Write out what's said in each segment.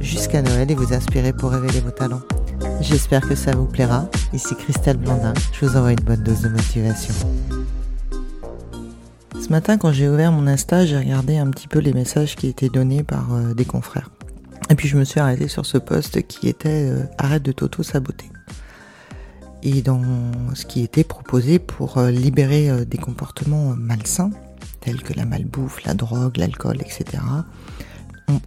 jusqu'à Noël et vous inspirer pour révéler vos talents. J'espère que ça vous plaira. Ici Christelle Blandin, je vous envoie une bonne dose de motivation. Ce matin, quand j'ai ouvert mon Insta, j'ai regardé un petit peu les messages qui étaient donnés par euh, des confrères. Et puis je me suis arrêté sur ce post qui était euh, Arrête de t'auto-saboter. Et dans ce qui était proposé pour euh, libérer des comportements malsains, tels que la malbouffe, la drogue, l'alcool, etc.,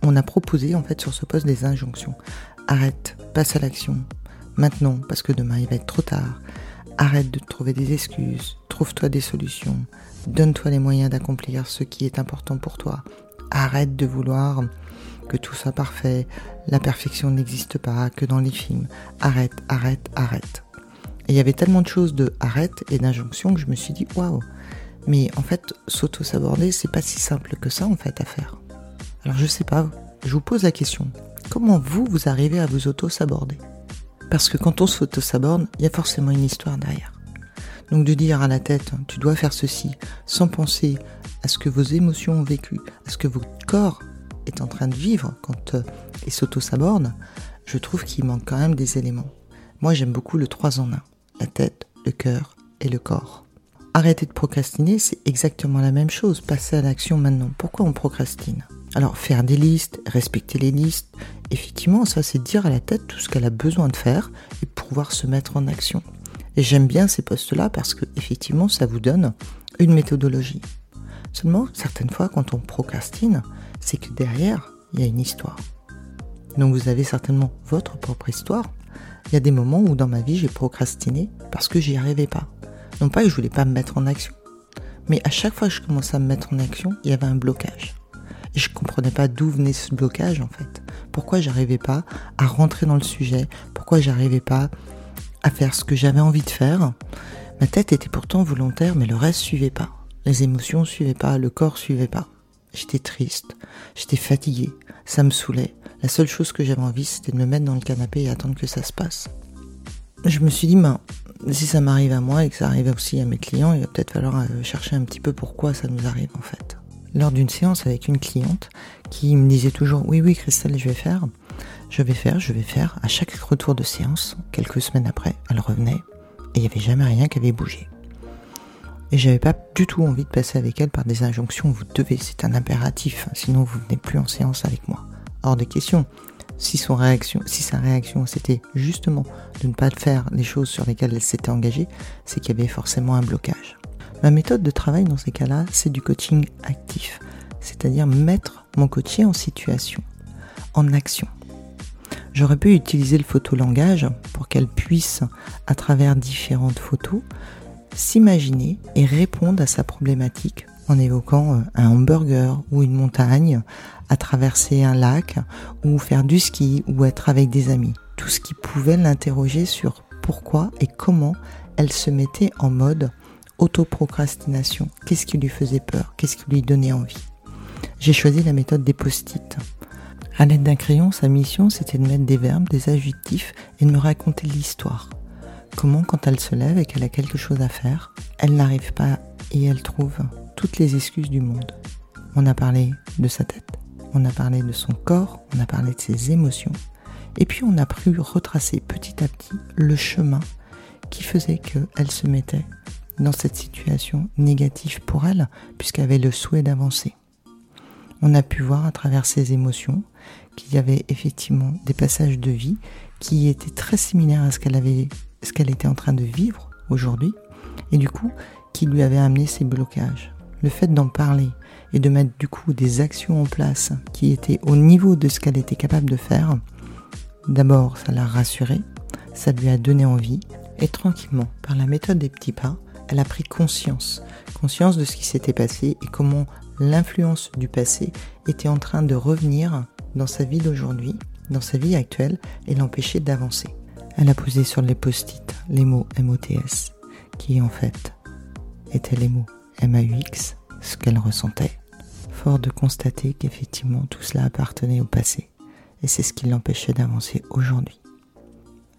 on, a proposé en fait sur ce poste des injonctions. Arrête, passe à l'action. Maintenant, parce que demain il va être trop tard. Arrête de trouver des excuses. Trouve-toi des solutions. Donne-toi les moyens d'accomplir ce qui est important pour toi. Arrête de vouloir que tout soit parfait. La perfection n'existe pas que dans les films. Arrête, arrête, arrête. Et il y avait tellement de choses de arrête et d'injonction que je me suis dit waouh. Mais en fait, s'auto-saborder, c'est pas si simple que ça en fait à faire. Alors je sais pas, je vous pose la question. Comment vous, vous arrivez à vous auto-saborder? Parce que quand on s'auto-saborde, il y a forcément une histoire derrière. Donc de dire à la tête, tu dois faire ceci, sans penser à ce que vos émotions ont vécu, à ce que votre corps est en train de vivre quand euh, il s'auto-saborde, je trouve qu'il manque quand même des éléments. Moi j'aime beaucoup le 3 en 1, la tête, le cœur et le corps. Arrêter de procrastiner, c'est exactement la même chose, passer à l'action maintenant. Pourquoi on procrastine? Alors faire des listes, respecter les listes, effectivement ça c'est dire à la tête tout ce qu'elle a besoin de faire et pouvoir se mettre en action. Et j'aime bien ces postes-là parce que effectivement ça vous donne une méthodologie. Seulement certaines fois quand on procrastine, c'est que derrière il y a une histoire. Donc vous avez certainement votre propre histoire. Il y a des moments où dans ma vie j'ai procrastiné parce que j'y arrivais pas. Non pas que je voulais pas me mettre en action, mais à chaque fois que je commençais à me mettre en action, il y avait un blocage. Et je comprenais pas d'où venait ce blocage en fait. Pourquoi j'arrivais pas à rentrer dans le sujet? Pourquoi j'arrivais pas à faire ce que j'avais envie de faire? Ma tête était pourtant volontaire, mais le reste suivait pas. Les émotions suivaient pas, le corps suivait pas. J'étais triste, j'étais fatiguée, ça me saoulait. La seule chose que j'avais envie, c'était de me mettre dans le canapé et attendre que ça se passe. Je me suis dit, ben, si ça m'arrive à moi et que ça arrive aussi à mes clients, il va peut-être falloir euh, chercher un petit peu pourquoi ça nous arrive en fait lors d'une séance avec une cliente qui me disait toujours oui oui Christelle je vais faire, je vais faire, je vais faire. À chaque retour de séance, quelques semaines après, elle revenait et il n'y avait jamais rien qui avait bougé. Et j'avais pas du tout envie de passer avec elle par des injonctions, vous devez, c'est un impératif, sinon vous venez plus en séance avec moi. Hors de question. Si son réaction, si sa réaction c'était justement de ne pas faire les choses sur lesquelles elle s'était engagée, c'est qu'il y avait forcément un blocage. Ma méthode de travail dans ces cas-là, c'est du coaching actif, c'est-à-dire mettre mon coaché en situation, en action. J'aurais pu utiliser le photolangage pour qu'elle puisse, à travers différentes photos, s'imaginer et répondre à sa problématique en évoquant euh, un hamburger ou une montagne, à traverser un lac ou faire du ski ou être avec des amis. Tout ce qui pouvait l'interroger sur pourquoi et comment elle se mettait en mode autoprocrastination. Qu'est-ce qui lui faisait peur? Qu'est-ce qui lui donnait envie? J'ai choisi la méthode des post-it. À l'aide d'un crayon, sa mission c'était de mettre des verbes, des adjectifs et de me raconter l'histoire. Comment quand elle se lève et qu'elle a quelque chose à faire, elle n'arrive pas et elle trouve toutes les excuses du monde. On a parlé de sa tête, on a parlé de son corps, on a parlé de ses émotions, et puis on a pu retracer petit à petit le chemin qui faisait qu'elle se mettait dans cette situation négative pour elle, puisqu'elle avait le souhait d'avancer. On a pu voir à travers ses émotions qu'il y avait effectivement des passages de vie qui étaient très similaires à ce qu'elle était en train de vivre aujourd'hui, et du coup, qui lui avait amené ces blocages. Le fait d'en parler et de mettre du coup des actions en place qui étaient au niveau de ce qu'elle était capable de faire, d'abord ça l'a rassurée, ça lui a donné envie, et tranquillement, par la méthode des petits pas, elle a pris conscience, conscience de ce qui s'était passé et comment l'influence du passé était en train de revenir dans sa vie d'aujourd'hui dans sa vie actuelle et l'empêcher d'avancer. Elle a posé sur les post-it les mots MOTS, qui en fait étaient les mots MAUX, ce qu'elle ressentait. Fort de constater qu'effectivement tout cela appartenait au passé, et c'est ce qui l'empêchait d'avancer aujourd'hui.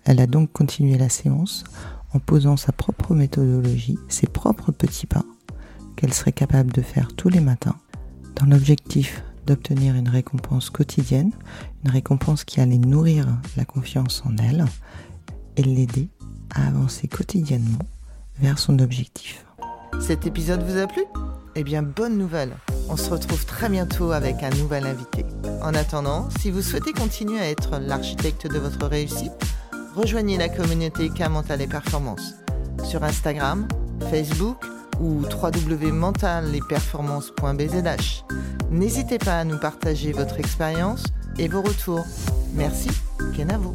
Elle a donc continué la séance en posant sa propre méthodologie, ses propres petits pas, qu'elle serait capable de faire tous les matins, dans l'objectif d'obtenir une récompense quotidienne, une récompense qui allait nourrir la confiance en elle et l'aider à avancer quotidiennement vers son objectif. Cet épisode vous a plu? Eh bien, bonne nouvelle On se retrouve très bientôt avec un nouvel invité. En attendant, si vous souhaitez continuer à être l'architecte de votre réussite, rejoignez la communauté K Mental et Performance sur Instagram, Facebook ou www.mentalesperformances.bzh. N'hésitez pas à nous partager votre expérience et vos retours. Merci, Kenavo.